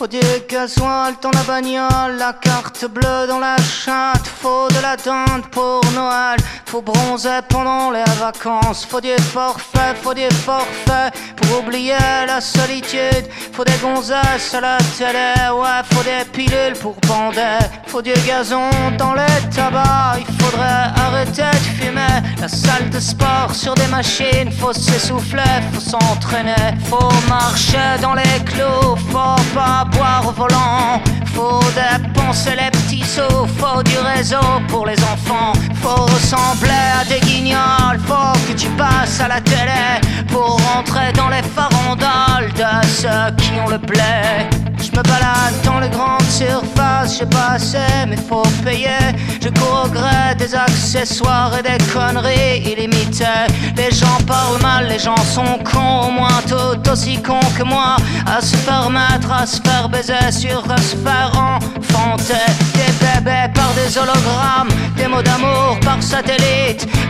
Faut du gasoil dans la bagnole, la carte bleue dans la chatte. Faut de la dinde pour Noël, faut bronzer pendant les vacances. Faut du forfait, faut du forfait pour oublier la solitude. Faut des gonzesses à la télé, ouais, faut des pilules pour bander. Faut du gazon dans les tabacs, il faudrait arrêter de fumer. La salle de sport sur des machines, faut s'essouffler, faut s'entraîner. Faut marcher dans les clous, faut pas boire au volant. Faut dépenser les petits sous, faut du réseau pour les enfants. Faut ressembler à des guignols, faut que tu passes à la télé pour rentrer dans les farandoles de ceux qui ont le blé. Je me balade dans les grandes surfaces, j'ai pas assez, mais faut payer. Je cours des accessoires et des conneries illimitées. Les gens parlent mal, les gens sont cons, au moins tout aussi cons que moi. À se faire mettre, à se faire baiser, sur à se faire enfanter. Des bébés par des hologrammes, des mots d'amour par satellite.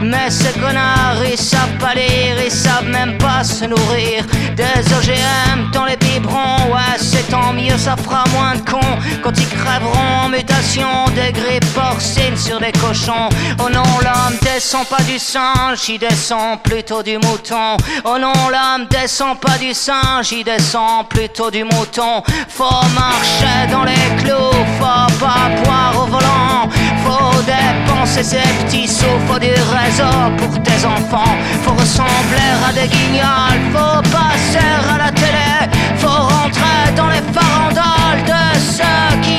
Mais ces connards, ils savent pas lire, ils savent même pas se nourrir. Des OGM dans les biberons, ouais, c'est tant mieux, ça fera moins de cons quand ils crèveront en mutation des grippes porcines sur des cochons. Oh non, l'homme descend pas du singe, il descend plutôt du mouton. Oh non, l'homme descend pas du singe, il descend plutôt du mouton. Faut marcher dans les clous, faut pas boire au volant. Faut dépenser ses petits sous, faut du réseau pour tes enfants. Faut ressembler à des guignols, faut passer à la télé. Faut rentrer dans les farandoles de ceux qui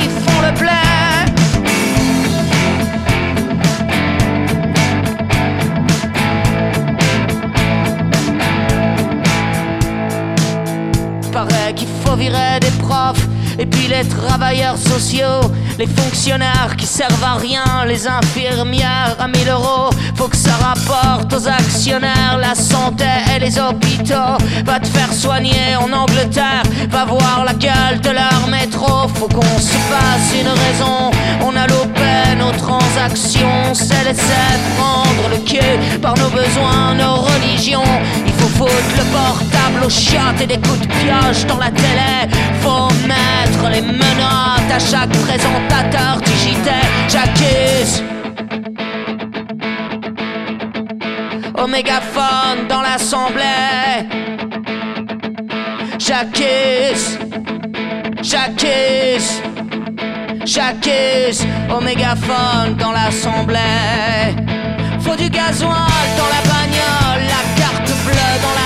les travailleurs sociaux, les fonctionnaires qui servent à rien, les infirmières à 1000 euros. Faut que ça rapporte aux actionnaires la santé et les hôpitaux. Va te faire soigner en Angleterre, va voir la gueule de leur métro. Faut qu'on se fasse une raison. On a loupé nos transactions, s'est laissé prendre le cul par nos besoins, nos religions. Le portable aux chiottes et des coups de pioche dans la télé. Faut mettre les menottes à chaque présentateur digitaire. J'accuse. Au mégaphone dans l'assemblée. J'accuse. J'accuse. J'accuse. Au mégaphone dans l'assemblée. Faut du gasoil dans la bagnole,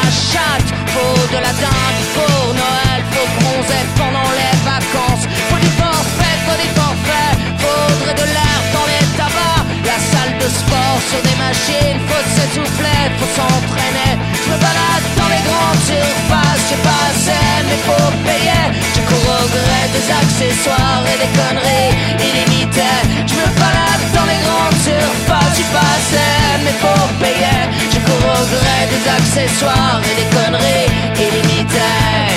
Faut de la dinde pour Noël, faut bronzer pendant les vacances. Faut du forfait, faut des forfaits, faudrait de l'air dans les tabacs. La salle de sport sur des machines, faut s'essouffler, faut s'entraîner. Je me balade dans les grandes surfaces, j'ai pas assez, mais faut payer. Je cours des accessoires et des conneries illimitées. Je me balade dans les grandes surfaces, j'ai pas assez, mais faut payer. Des accessoires et des conneries illimitées.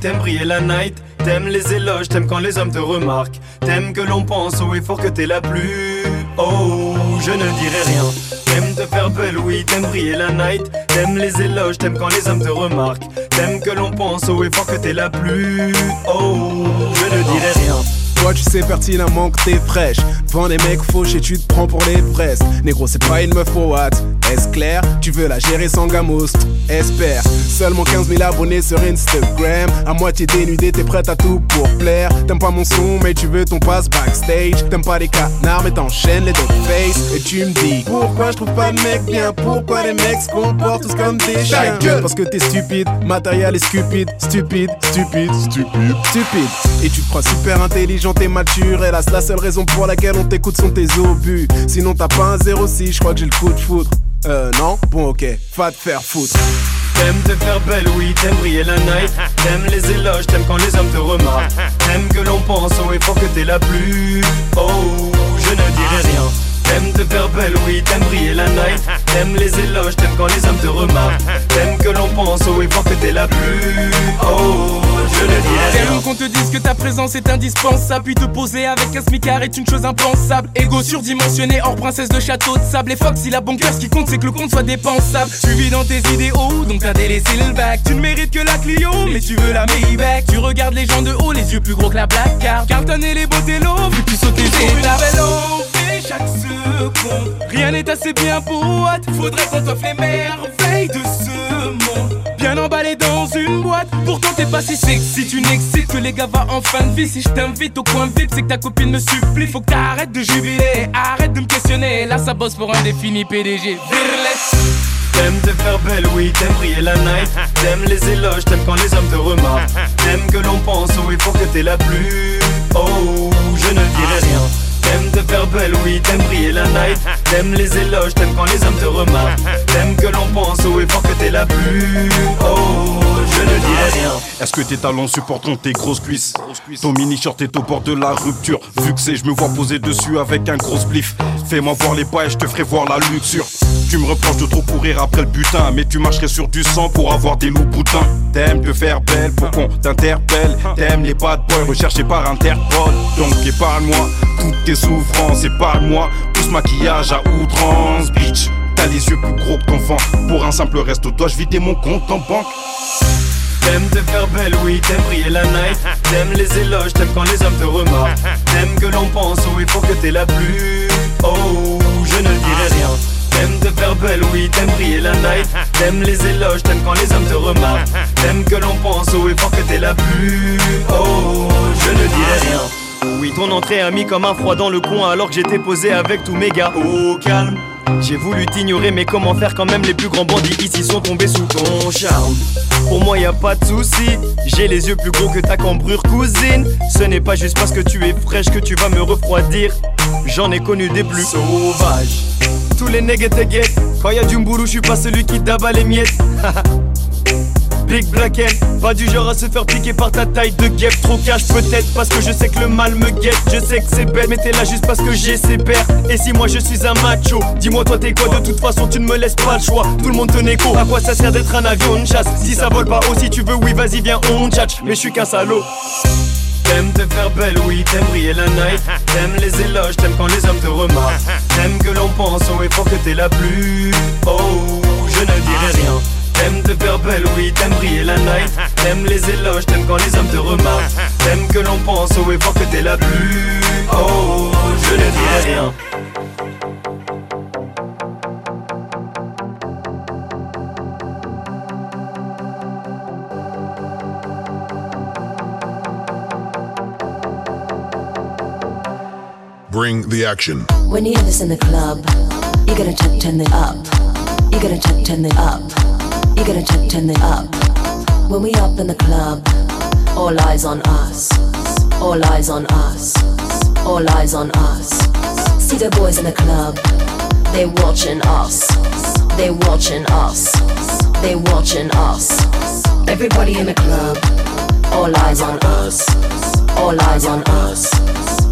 T'aimes briller la night, t'aimes les éloges, t'aimes quand les hommes te remarquent, t'aimes que l'on pense au effort que t'es la plus. Oh, je ne dirai rien. T'aimes te faire belle, oui, t'aimes briller la night, t'aimes les éloges, t'aimes quand les hommes te remarquent, t'aimes que l'on pense au effort que t'es la plus. Oh, je ne dirai rien. Toi tu sais pertinemment que t'es fraîche Devant des mecs fauchés tu te prends pour les fraises Négro c'est pas une meuf pour what Est-ce clair? Tu veux la gérer sans gamos? Espère. Seulement 15 000 abonnés sur Instagram. À moitié dénudé t'es prête à tout pour plaire. T'aimes pas mon son mais tu veux ton passe backstage. T'aimes pas les canards mais t'enchaînes les dog face. Et tu me dis Pourquoi je trouve pas de mec bien? Pourquoi les mecs se comportent tous comme des chiens? Parce que t'es stupide. Matériel est stupide. Stupide Stupide Stupide. Stupide. Et tu te crois super intelligent t'es mature. Hélas, la seule raison pour laquelle on t'écoute sont tes obus. Sinon, t'as pas un 06, je crois que j'ai le coup de foudre. Euh, non? Bon, ok, va te faire foutre. T'aimes te faire belle, oui, t'aimes briller la night. T'aimes les éloges, t'aimes quand les hommes te remarquent. T'aimes que l'on pense au effort que t'es la plus. Oh, je ne dirai rien. T'aimes te faire belle, oui, t'aimes briller la night. T'aimes les éloges, t'aimes quand les hommes te remarquent. T'aimes que l'on pense haut et fort que t'es la plus. Oh, je ne dirai rien. T'aimes qu'on te dise que ta présence est indispensable. Puis te poser avec un smicard est une chose impensable. Ego surdimensionné, hors princesse de château de sable. Et Fox, il a bon cœur, ce qui compte, c'est que le compte soit dépensable. Tu vis dans tes idéaux, donc t'as délaissé le bac. Tu ne mérites que la Clio, mais tu veux la Maybach. Tu regardes les gens de haut, les yeux plus gros que la Black Card. Carlton et les lots, vu que tu sautes les chaque seconde. Rien n'est assez bien pour what Faudrait qu'on t'offre les merveilles de ce monde. Bien emballé dans une boîte, pourtant t'es pas si sexy. Tu n'excites que les gars va en fin de vie. Si je t'invite au coin vite, c'est que ta copine me supplie. Faut que t'arrêtes de jubiler, arrête de me questionner. Là, ça bosse pour un défini PDG. Virless. T'aimes te faire belle, oui, t'aimes briller la night. T'aimes les éloges, t'aimes quand les hommes te remarquent. T'aimes que l'on pense, oui, faut que t'es la plus. Oh, je ne dirai rien. T'aimes te faire belle, oui, t'aimes briller la night. T'aimes les éloges, t'aimes quand les hommes te remarquent. T'aimes que l'on pense, oui, faut que t'es la plus. Je ne dirai rien. Est-ce que tes talons supporteront tes grosses cuisses? Ton mini-short est au bord de la rupture. Vu que c'est, je me vois poser dessus avec un gros spliff. Fais-moi voir les pas et je te ferai voir la luxure. Tu me reproches de trop courir après le butin, mais tu marcherais sur du sang pour avoir des loups boutins. T'aimes te faire belle pour qu'on t'interpelle. T'aimes les bad boys recherchés par Interpol. Donc épargne-moi toutes tes souffrances, épargne-moi tout ce maquillage à outrance, bitch. T'as les yeux plus gros que ton vent. Pour un simple resto, dois-je vider mon compte en banque? T'aimes te faire belle, oui, t'aimes briller la night. T'aimes les éloges, t'aimes quand les hommes te remarquent. T'aimes que l'on pense, oui, faut que t'es la plus. Oh, je ne dirai rien. T'aimes te faire belle, oui, t'aimes briller la night. T'aimes les éloges, t'aimes quand les hommes te remarquent. T'aimes que l'on pense, oui, faut que t'es la plus. Oh, je ne dirai rien. Oui, ton entrée a mis comme un froid dans le coin alors que j'étais posé avec tous mes gars. Au calme. J'ai voulu t'ignorer, mais comment faire quand même les plus grands bandits ici sont tombés sous ton charme? Pour moi y a pas de souci, j'ai les yeux plus gros que ta cambrure cousine. Ce n'est pas juste parce que tu es fraîche que tu vas me refroidir. J'en ai connu des plus sauvages. Tous les nègres te guettent. Quand y a du mboulou, je suis pas celui qui tabat les miettes. Big Black Pas du genre à se faire piquer par ta taille de guêpe. Trop cash peut-être parce que je sais que le mal me guette. Je sais que c'est bête mais t'es là juste parce que j'ai ses pères. Et si moi je suis un macho Dis-moi toi t'es quoi? De toute façon tu ne me laisses pas le choix. Tout le monde te négo. À quoi ça sert d'être un avion de chasse? Si ça vole pas aussi tu veux oui vas-y viens on tchatch Mais je suis qu'un salaud. T'aimes te faire belle, oui, t'aimes briller la night. T'aimes les éloges, t'aimes quand les hommes te remarquent. T'aimes que l'on pense au effort que t'es la plus Oh, je ne dirai rien. T'aimes te t'aimes briller la night T'aimes les éloges, t'aimes quand les hommes te remarquent T'aimes que l'on pense au effort que t'es la plus Oh, je ne dirai rien Bring the action. When you hear this in the club, you gotta turn it up. You gotta turn it up. You gotta turn it up. When we up in the club, all eyes on us. All eyes on us. All eyes on us. See the boys in the club, they watching us. They watching us. They watching us. Everybody in the club, all eyes on us. All eyes on us.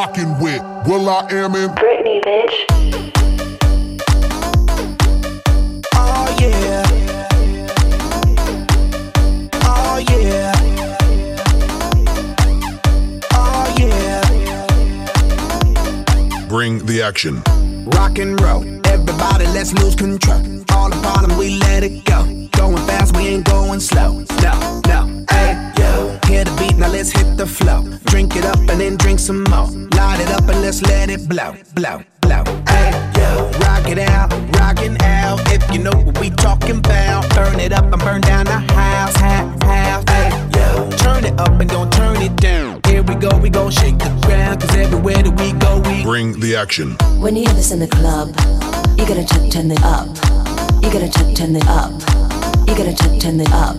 rocking with Will I Am in Britney, bitch. Oh yeah. Oh yeah. Oh yeah. Bring the action. Rock and roll. Everybody, let's lose control. All the problems, we let it go. Going fast, we ain't going slow. No, no, hey, yo. Hear the beat, now let's hit the flow. Drink it up and then drink some more. Light it up and let's let it blow, blow, blow. Hey, yo. Rock it out, rockin' out. If you know what we talking about. Burn it up and burn down the house, house, house. Hey, yo. Turn it up and don't turn it down. Here we go, we gon' shake the ground. Cause everywhere that we go, we Bring the action. When you hear this in the club, you gotta turn it up. You gotta ch- turn it up. You gotta ch- turn it up.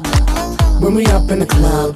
When we up in the club,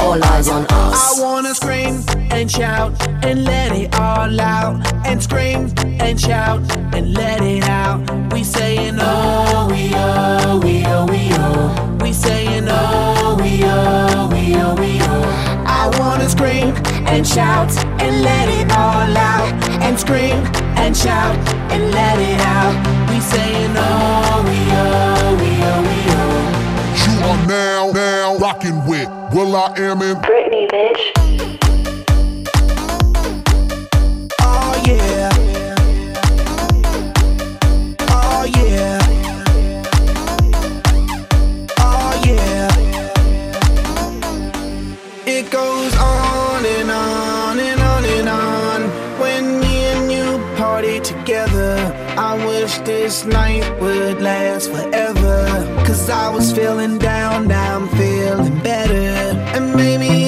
All eyes on us. I wanna scream and shout and let it all out. And scream and shout and let it out. We saying oh, we oh, we oh, we oh. We saying oh, we oh, we oh, we oh. I wanna scream and shout and let it all out. And scream and shout and let it out. We saying oh, we oh, we oh, we oh. You are now, now rocking with Will I Am in Britney, bitch. Oh yeah. Oh yeah. Oh yeah. It goes on and on and on and on when me and you party together. I wish this night would last forever. Cause I was feeling down, now I'm feeling better. And maybe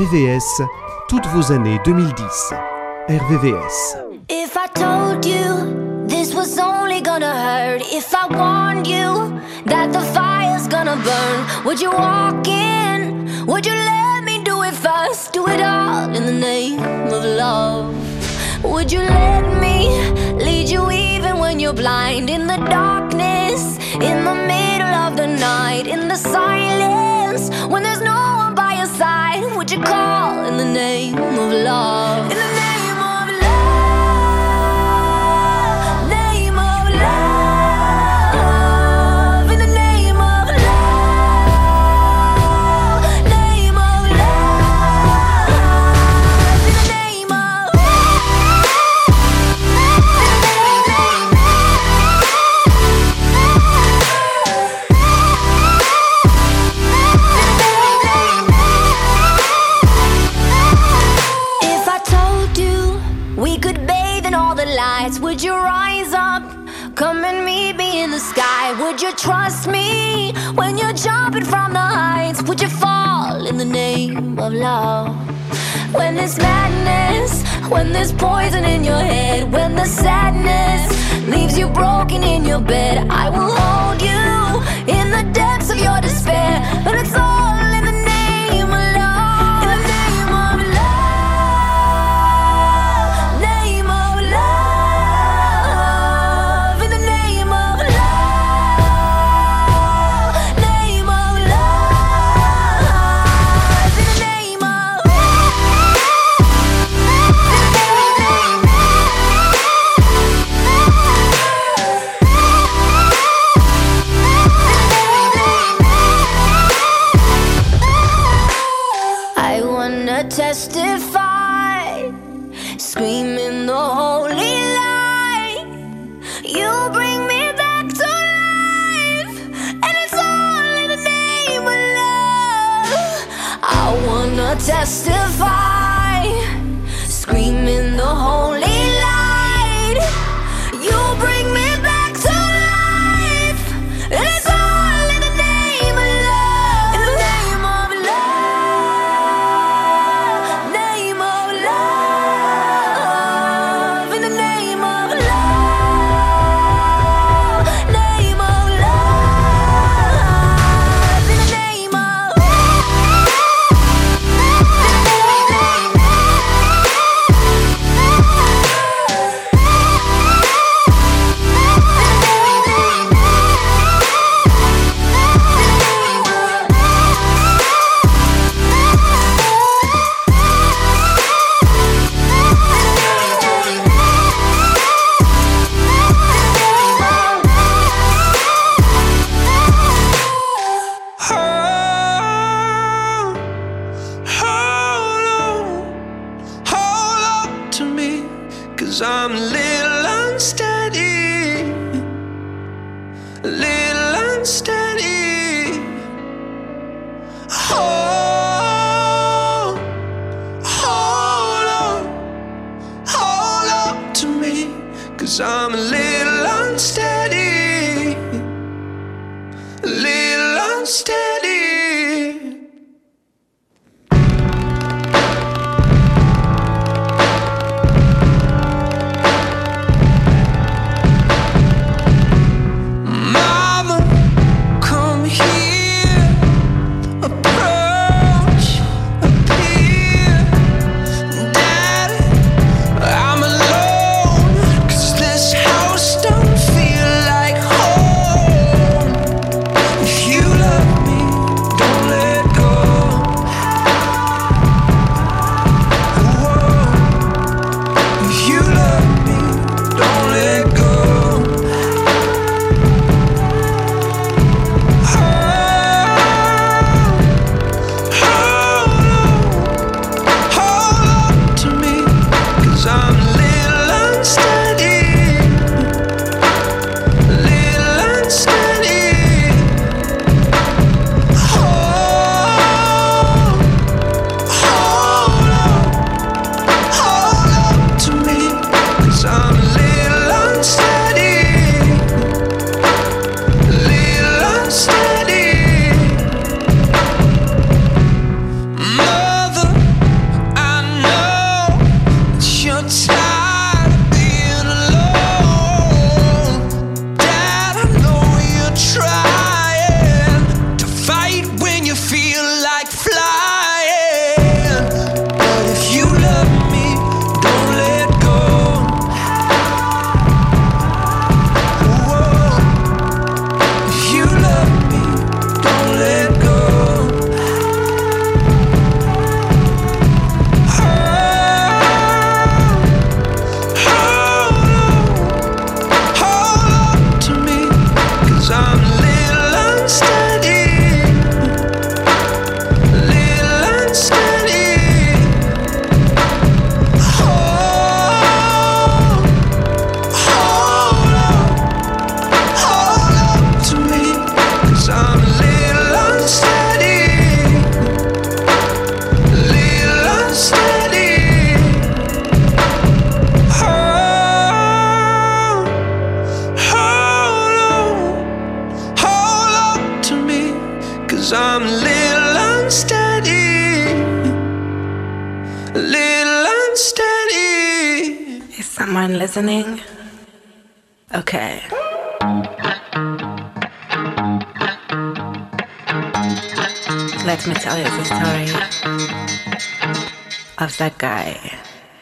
RVVS, toutes vos années 2010. RVVS. If I told you this was only gonna hurt, if I warned you that the fire's gonna burn, would you walk in? Would you let me do it first? Do it all in the name of love. Would you let me lead you even when you're blind? In the darkness, in the middle of the night, in the silence, Call in the name of love. Lights, would you rise up? Come and meet me in the sky. Would you trust me when you're jumping from the heights? Would you fall in the name of love? When there's madness, when there's poison in your head, when the sadness leaves you broken in your bed, I will hold you in the depths of your despair. But it's all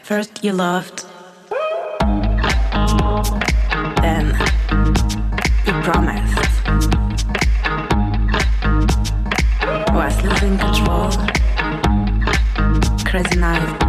First you loved, then you promised. Was losing control, crazy night.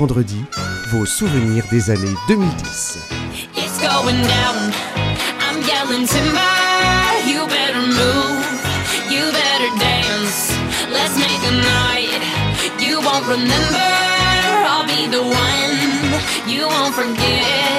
vendredis, vos souvenirs des années 2010. It's going down. I'm yelling timber. You better move. You better dance. Let's make a night. You won't remember. I'll be the one. You won't forget.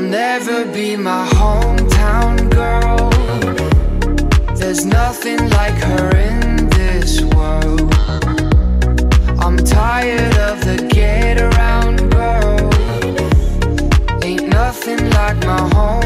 You'll never be my hometown girl. There's nothing like her in this world. I'm tired of the get around girl. Ain't nothing like my home.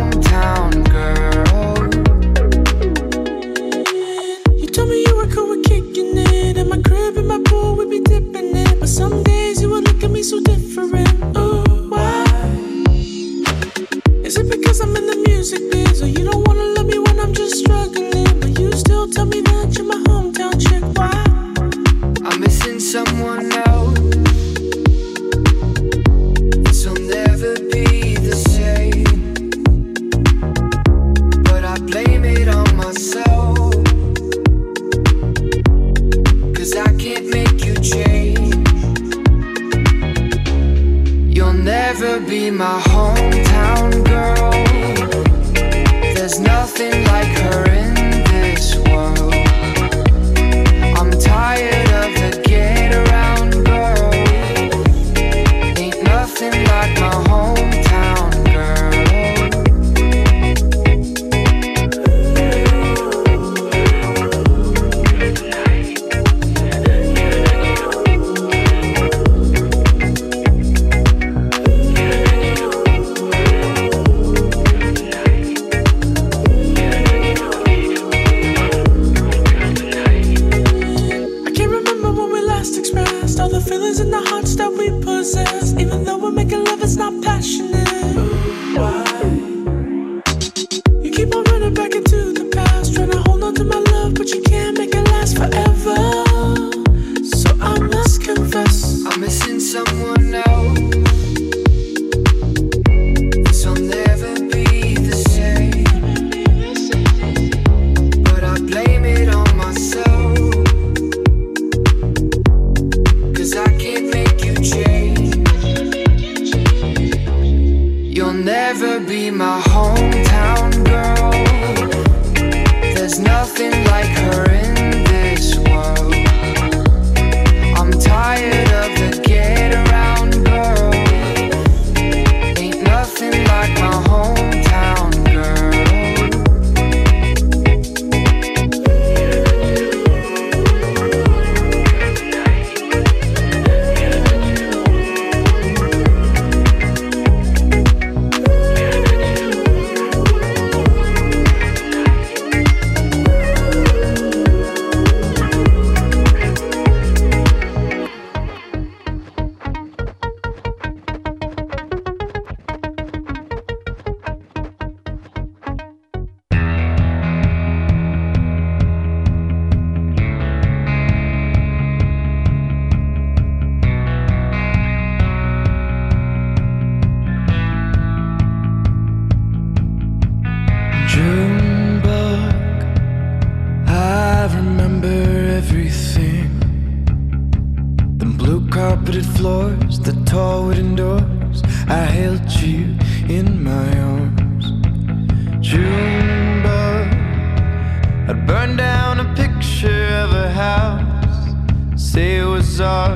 I'd burn down a picture of a house, say it was ours.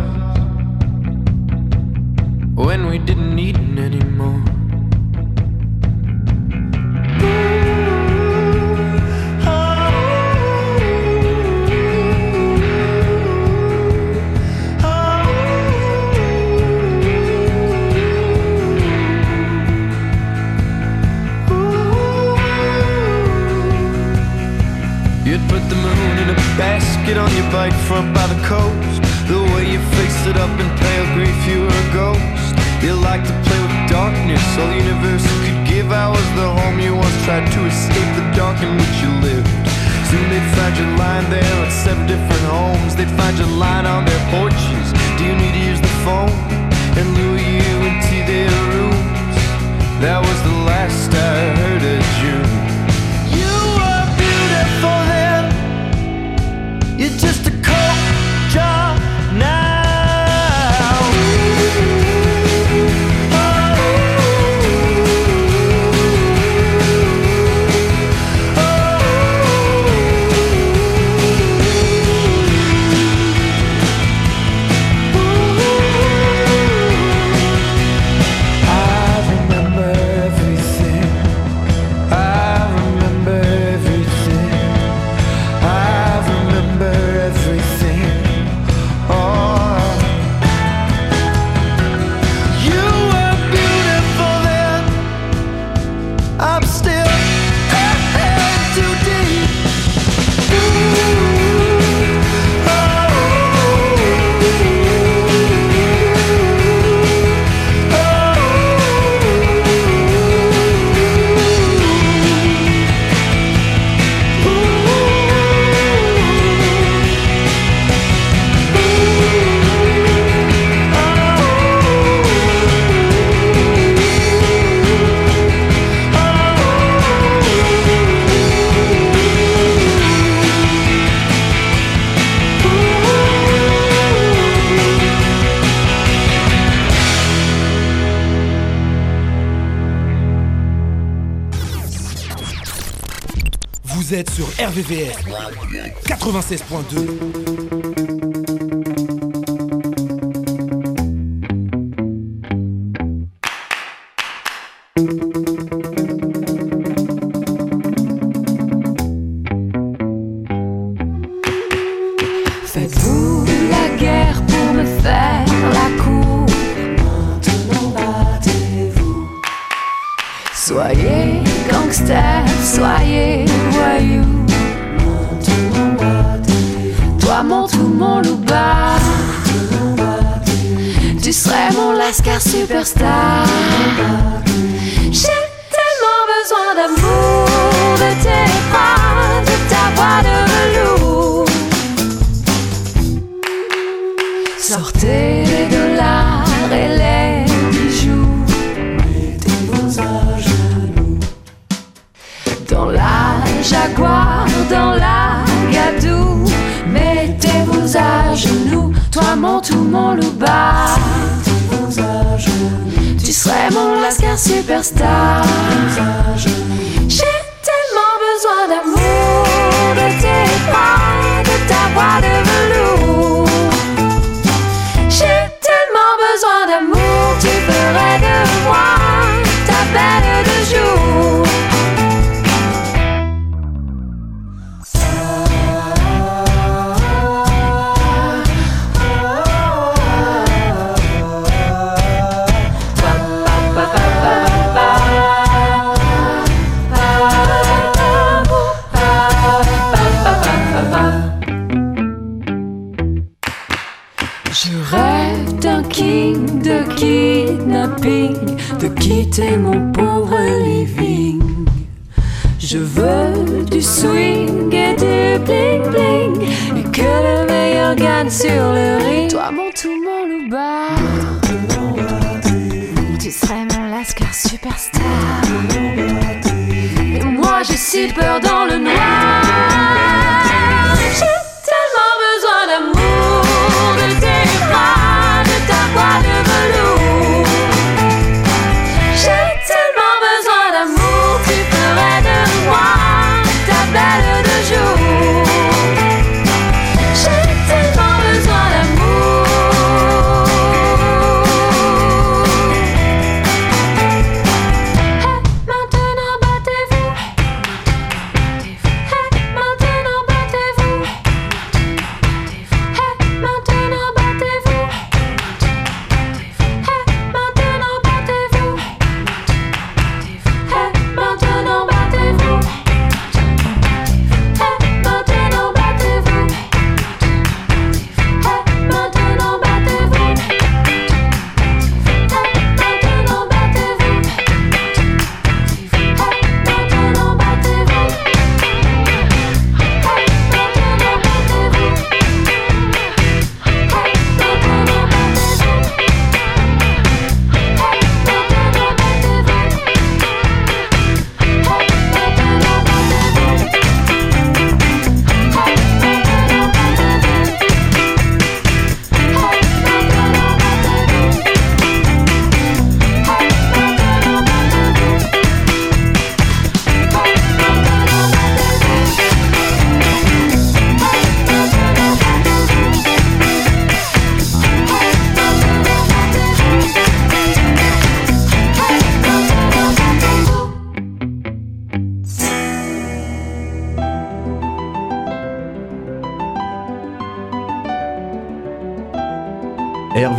When we didn't need it anymore. Basket on your bike front by the coast. The way you faced it up in pale grief, you were a ghost. You like to play with darkness, all universe could give. I was the home you once tried to escape the dark in which you lived. Soon they'd find you lying there at seven different homes. They'd find you lying on their porches. Do you need to use the phone and lure you into their rooms? That was the last I heard of June. RVVS 96.2. superstar. Quitter mon pauvre living. Je veux du swing et du bling bling, et que le meilleur gagne sur le ring. Toi, mon tout, mon louba. Tu serais mon lascar superstar. Et moi, j'ai si peur dans le noir.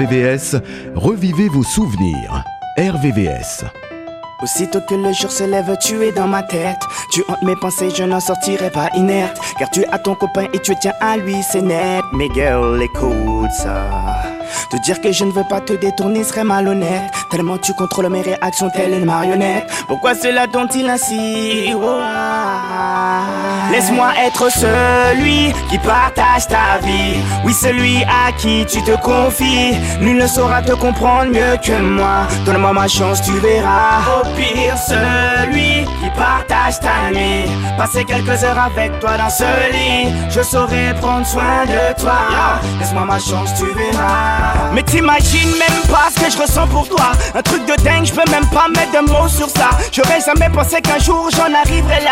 RVVS, revivez vos souvenirs. RVVS. Aussitôt que le jour se lève, tu es dans ma tête. Tu hantes mes pensées, je n'en sortirai pas inerte. Car tu as ton copain et tu tiens à lui, c'est net. Mais girl, écoute ça. Te dire que je ne veux pas te détourner serait malhonnête. Tellement tu contrôles mes réactions, telle une marionnette. Pourquoi cela dont-il ainsi Oh. Laisse-moi être celui qui partage ta vie. Oui, celui à qui tu te confies. Nul ne saura te comprendre mieux que moi. Donne-moi ma chance, tu verras. Au pire, celui qui partage ta nuit. Passer quelques heures avec toi dans ce lit. Je saurai prendre soin de toi. Laisse-moi ma chance, tu verras. Mais t'imagines même pas ce que je ressens pour toi. Un truc de dingue, je peux même pas mettre de mots sur ça. J'aurais jamais pensé qu'un jour j'en arriverais là.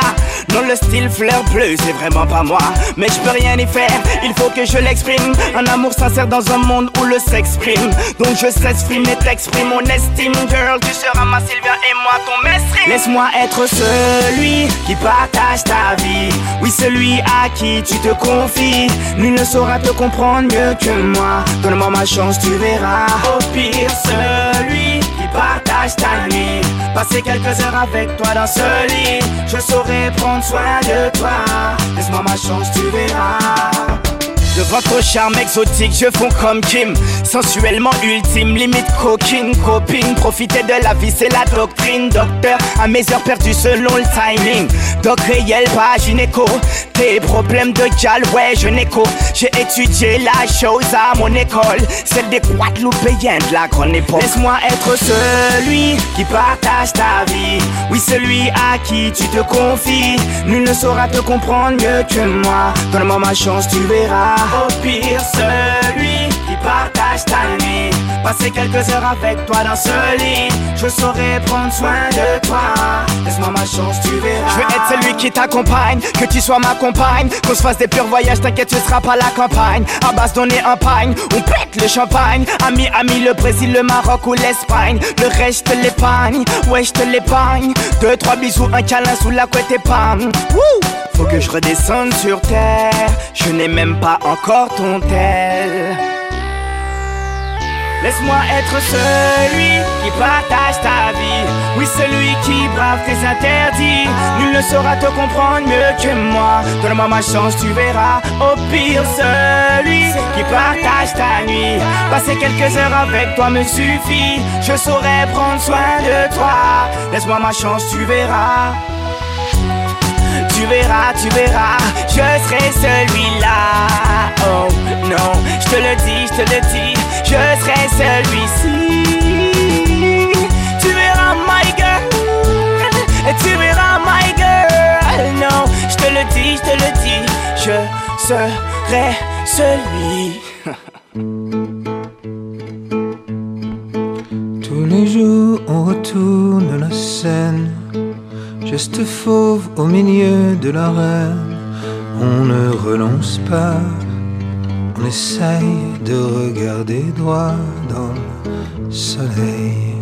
Non, le style fleur bleue, c'est vraiment pas moi. Mais je peux rien y faire, il faut que je l'exprime. Un amour sincère dans un monde où le s'exprime. Donc je s'exprime et t'exprime mon estime, girl. Tu seras ma Sylvia et moi ton mestre. Laisse-moi être celui qui partage ta vie. Oui, celui à qui tu te confies. Nul ne saura te comprendre mieux que moi. Donne-moi ma chance, tu verras. Au pire, celui qui partage ta nuit. Passer quelques heures avec toi dans ce lit. Je saurai prendre soin de toi. Laisse-moi ma chance, tu verras. De votre charme exotique, je fonds comme Kim. Sensuellement ultime, limite coquine, copine. Profiter de la vie, c'est la doctrine. Docteur, à mes heures perdues selon le timing. Doc réel, pas gynéco. Tes problèmes de gal, ouais, je n'écho. J'ai étudié la chose à mon école. Celle des Guadeloupéens de la grande époque. Laisse-moi être celui qui partage ta vie. Oui, celui à qui tu te confies. Nul ne saura te comprendre mieux que moi. Donne-moi ma chance, tu verras vampire, celui partage ta nuit. Passer quelques heures avec toi dans ce lit. Je saurai prendre soin de toi. Laisse-moi ma chance, tu verras. Je veux être celui qui t'accompagne, que tu sois ma compagne. Qu'on se fasse des purs voyages, t'inquiète, ce sera pas la campagne. À base donner un pagne, on pète le champagne. Ami, ami, le Brésil, le Maroc ou l'Espagne. Le reste, je l'épargne, ouais, je te l'épargne. Deux, trois bisous, un câlin sous la couette et pam. Faut que je redescende sur terre. Je n'ai même pas encore ton tel. Laisse-moi être celui qui partage ta vie. Oui, celui qui brave tes interdits. Nul ne saura te comprendre mieux que moi. Donne-moi ma chance, tu verras. Au pire, celui qui partage ta nuit. Passer quelques heures avec toi me suffit. Je saurai prendre soin de toi. Laisse-moi ma chance, tu verras. Tu verras, tu verras, je serai celui-là. Oh non, je te le dis, je te le dis, je serai celui-ci. Tu verras, my girl, tu verras, my girl. Non, je te le dis, je te le dis, je serai celui. Tous les jours on retourne la scène, geste fauve au milieu de l'arène. On ne relance pas, on essaye de regarder droit dans le soleil.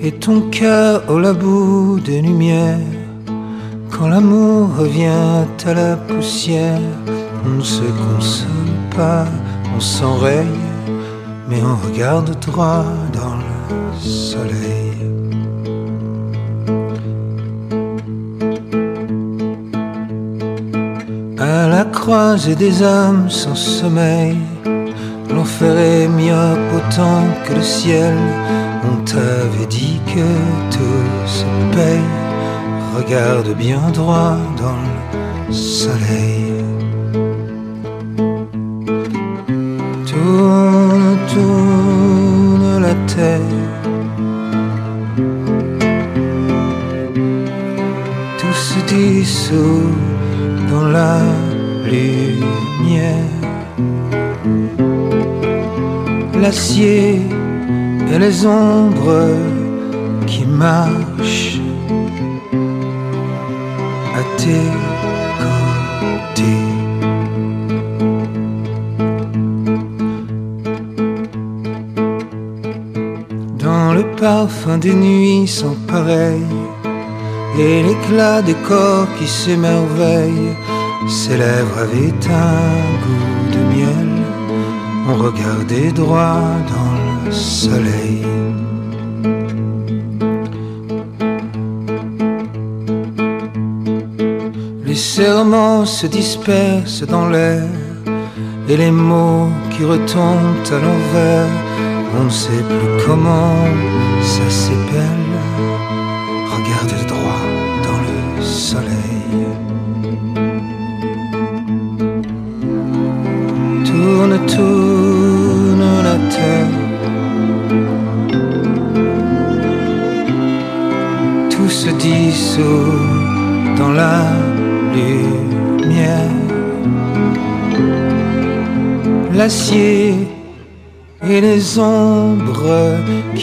Et ton cœur au bout des lumières, quand l'amour revient à la poussière, on ne se console pas, on s'enraye mais on regarde droit dans le Croisée des hommes sans sommeil, l'enfer est myope autant que le ciel. On t'avait dit que tout se paye. Regarde bien droit dans le soleil. Tourne, tourne la terre. Tout se dissout dans la lumière. L'acier et les ombres qui marchent à tes côtés. Dans le parfum des nuits sans pareil Et l'éclat des corps qui s'émerveillent Ses lèvres avaient un goût de miel. On regardait droit dans le soleil. Les serments se dispersent dans l'air Et les mots qui retombent à l'envers. On ne sait plus comment ça s'épelle.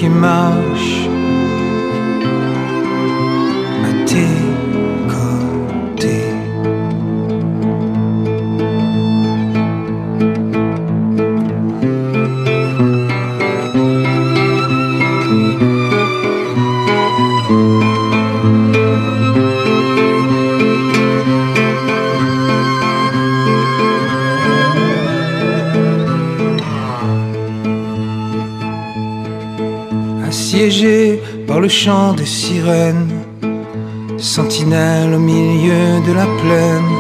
Ombres qui assiégé par le chant des sirènes, sentinelle au milieu de la plaine,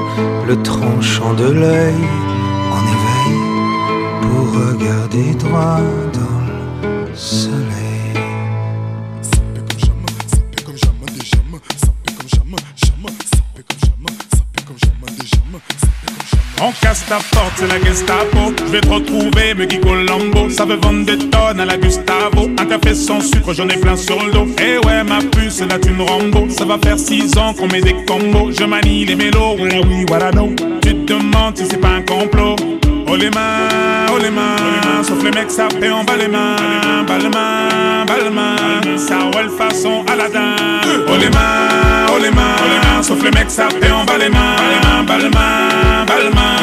le tranchant de l'œil en éveil pour regarder droit dans le soleil. Ta porte, c'est la Gestapo. Je vais te retrouver, me Lambo. Ça veut vendre des tonnes à la Gustavo. Un café sans sucre, j'en ai plein sur le dos. Eh ouais, ma puce, là tu me Rambo. Ça va faire six ans qu'on met des combos. Je manie les mélos, voilà oui, voilà non. Tu te demandes si c'est pas un complot. Oh les mains, oh les mains. Sauf les mecs, ça fait en bas les mains. Bas les mains, bas les mains. Ça roule façon Aladdin. Oh les mains, oh les mains. Sauf les mecs, ça fait en bas les mains. Bas les mains, bas les mains.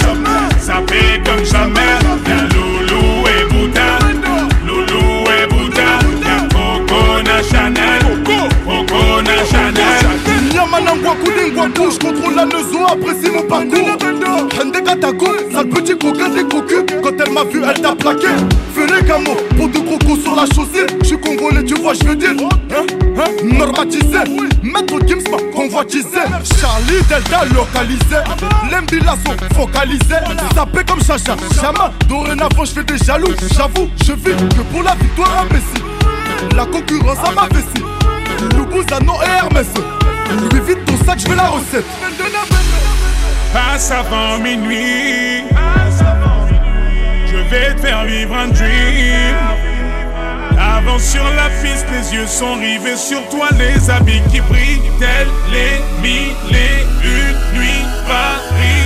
comme jamais. Je contrôle la leçon, apprécie mon parcours. Hende Katako, sale petit coquin des cocus. Quand elle m'a vu, elle t'a plaqué. Fais les gamos, pour de crocos sur la chaussée. J'suis congolais, tu vois, j'veux dire. Hein, hein, normatisé. Maître Gims m'a convoitisé. Charlie Delta localisé. L'embila sont focalisés. Sapé comme Chacha, Chama. Dorénavant, j'fais des jaloux. J'avoue, je vis que pour la victoire imbécile. La concurrence à ma vessie. Loubouzanon et Hermès. Lui vite ton sac, j'veux la recette. Passe avant minuit. Je vais te faire vivre un dream. Avance sur la piste, les yeux sont rivés sur toi, les habits qui brillent, tels les mille et une nuits. Paris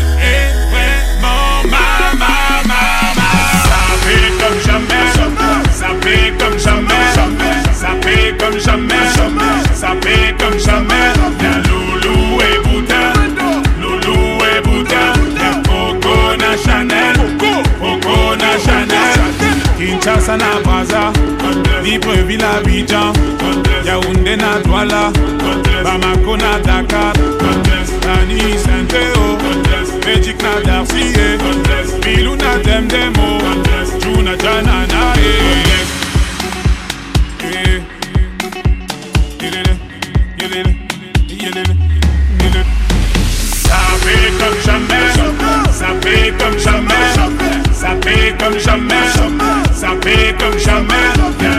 fait comme jamais, ça fait comme jamais. Y'a Loulou et Bouddha, Loulou et Bouddha, y'a Coco na Chanel, Coco na Chanel. Kinshasa na Brazza, Libreville Abidjan, Yaoundé na Douala, Bamako na Dakar, Dani Saint-Théo, Magic na Darcy, Bilou na Demdemo, jamais, ça paye comme jamais.